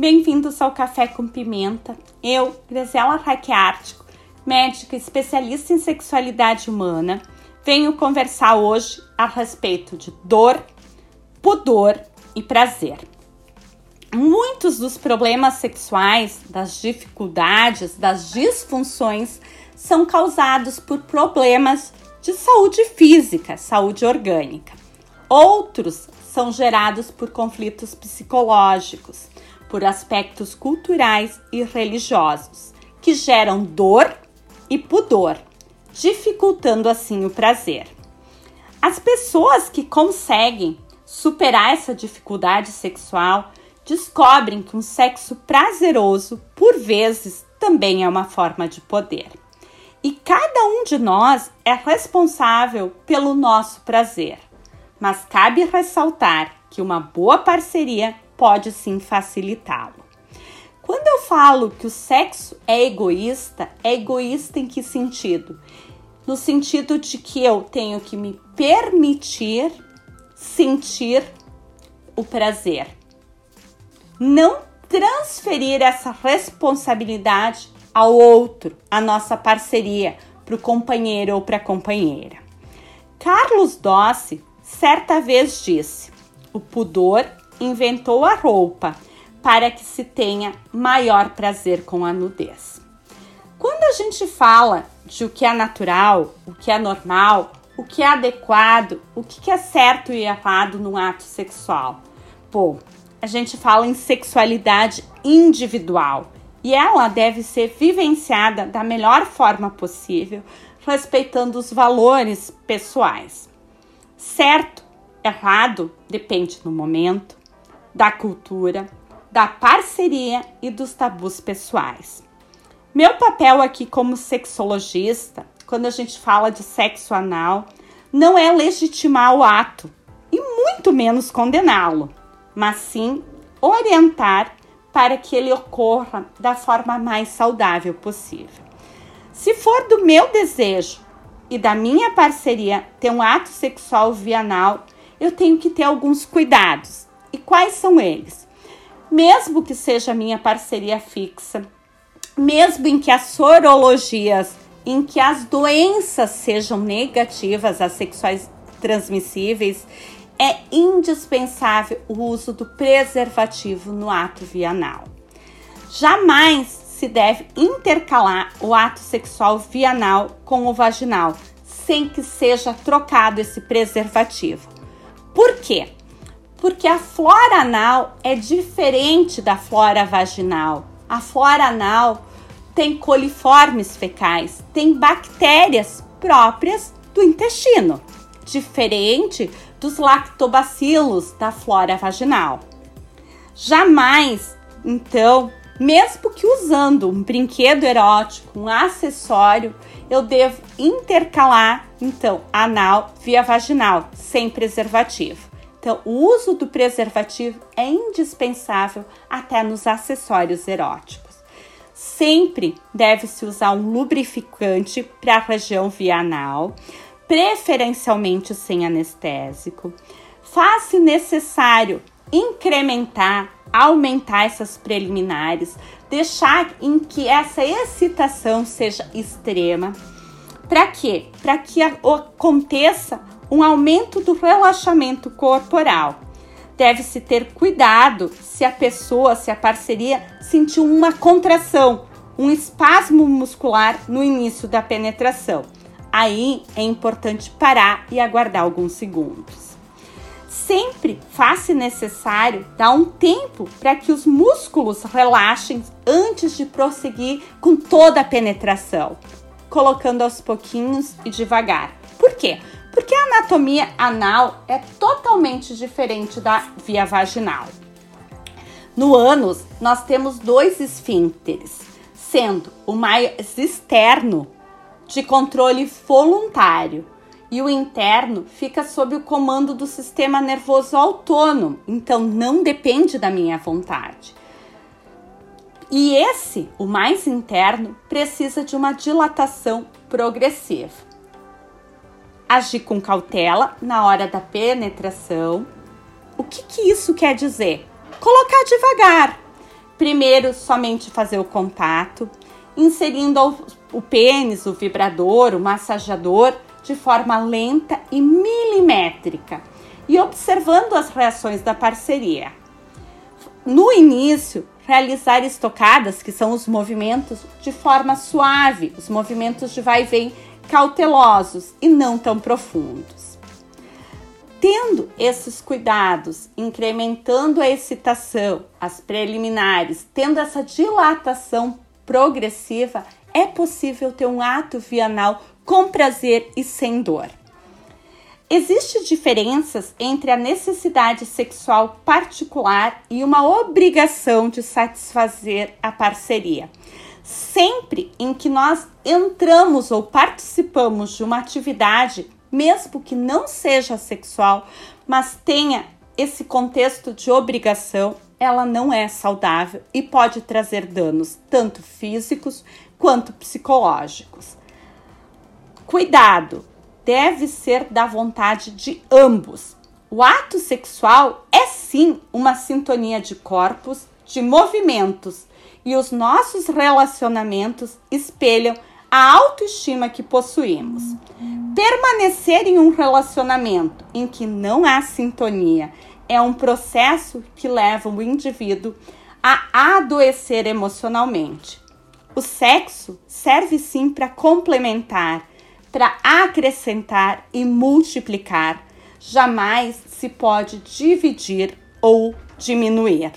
Bem-vindos ao Café com Pimenta. Eu, Graziela Raquiártico, médica especialista em sexualidade humana, venho conversar hoje a respeito de dor, pudor e prazer. Muitos dos problemas sexuais, das dificuldades, das disfunções são causados por problemas de saúde física, saúde orgânica. Outros são gerados por conflitos psicológicos, por aspectos culturais e religiosos, que geram dor e pudor, dificultando assim o prazer. As pessoas que conseguem superar essa dificuldade sexual descobrem que um sexo prazeroso, por vezes, também é uma forma de poder. E cada um de nós é responsável pelo nosso prazer. Mas cabe ressaltar que uma boa parceria pode sim facilitá-lo. Quando eu falo que o sexo é egoísta, é egoísta em que sentido? No sentido de que eu tenho que me permitir sentir o prazer. Não transferir essa responsabilidade ao outro, a nossa parceria, para o companheiro ou para a companheira. Carlos Dossi certa vez disse: o pudor inventou a roupa para que se tenha maior prazer com a nudez. Quando a gente fala de o que é natural, o que é normal, o que é adequado, o que é certo e errado no ato sexual, pô, a gente fala em sexualidade individual e ela deve ser vivenciada da melhor forma possível, respeitando os valores pessoais. Certo, errado, depende do momento, da cultura, da parceria e dos tabus pessoais. Meu papel aqui como sexologista, quando a gente fala de sexo anal, não é legitimar o ato e muito menos condená-lo, mas sim orientar para que ele ocorra da forma mais saudável possível. Se for do meu desejo e da minha parceria ter um ato sexual via anal, eu tenho que ter alguns cuidados. E quais são eles? Mesmo que seja minha parceria fixa, mesmo em que as sorologias, em que as doenças sejam negativas, as sexuais transmissíveis, é indispensável o uso do preservativo no ato vianal. Jamais se deve intercalar o ato sexual vianal com o vaginal, sem que seja trocado esse preservativo. Por quê? Porque a flora anal é diferente da flora vaginal. A flora anal tem coliformes fecais, tem bactérias próprias do intestino, diferente dos lactobacilos da flora vaginal. Jamais, então, mesmo que usando um brinquedo erótico, um acessório, eu devo intercalar, então, anal via vaginal, sem preservativo. Então, o uso do preservativo é indispensável até nos acessórios eróticos. Sempre deve-se usar um lubrificante para a região via anal, preferencialmente sem anestésico. Faz-se necessário incrementar, aumentar essas preliminares, deixar em que essa excitação seja extrema. Para quê? Para que aconteça um aumento do relaxamento corporal. Deve-se ter cuidado se a pessoa, se a parceria sentiu uma contração, um espasmo muscular no início da penetração aí é importante parar e aguardar alguns segundos. Sempre faz-se necessário dar um tempo para que os músculos relaxem antes de prosseguir com toda a penetração, colocando aos pouquinhos e devagar. Por quê? Porque a anatomia anal é totalmente diferente da via vaginal. No ânus, nós temos dois esfíncteres, sendo o mais externo de controle voluntário e o interno fica sob o comando do sistema nervoso autônomo, então não depende da minha vontade. E esse, o mais interno, precisa de uma dilatação progressiva. Agir com cautela na hora da penetração. O que, que isso quer dizer? Colocar devagar, Primeiro, somente fazer o contato, inserindo o pênis, o vibrador, o massageador de forma lenta e milimétrica e observando as reações da parceria. No início, realizar estocadas, que são os movimentos de forma suave, os movimentos de vai e vem cautelosos e não tão profundos. Tendo esses cuidados, incrementando a excitação, as preliminares, tendo essa dilatação progressiva, é possível ter um ato vianal com prazer e sem dor. Existem diferenças entre a necessidade sexual particular e uma obrigação de satisfazer a parceria. Sempre em que nós entramos ou participamos de uma atividade, mesmo que não seja sexual, mas tenha esse contexto de obrigação, ela não é saudável e pode trazer danos tanto físicos quanto psicológicos. Cuidado, deve ser da vontade de ambos. O ato sexual é sim uma sintonia de corpos, de movimentos, e os nossos relacionamentos espelham a autoestima que possuímos. Permanecer em um relacionamento em que não há sintonia é um processo que leva o indivíduo a adoecer emocionalmente. O sexo serve sim para complementar, para acrescentar e multiplicar. Jamais se pode dividir ou diminuir.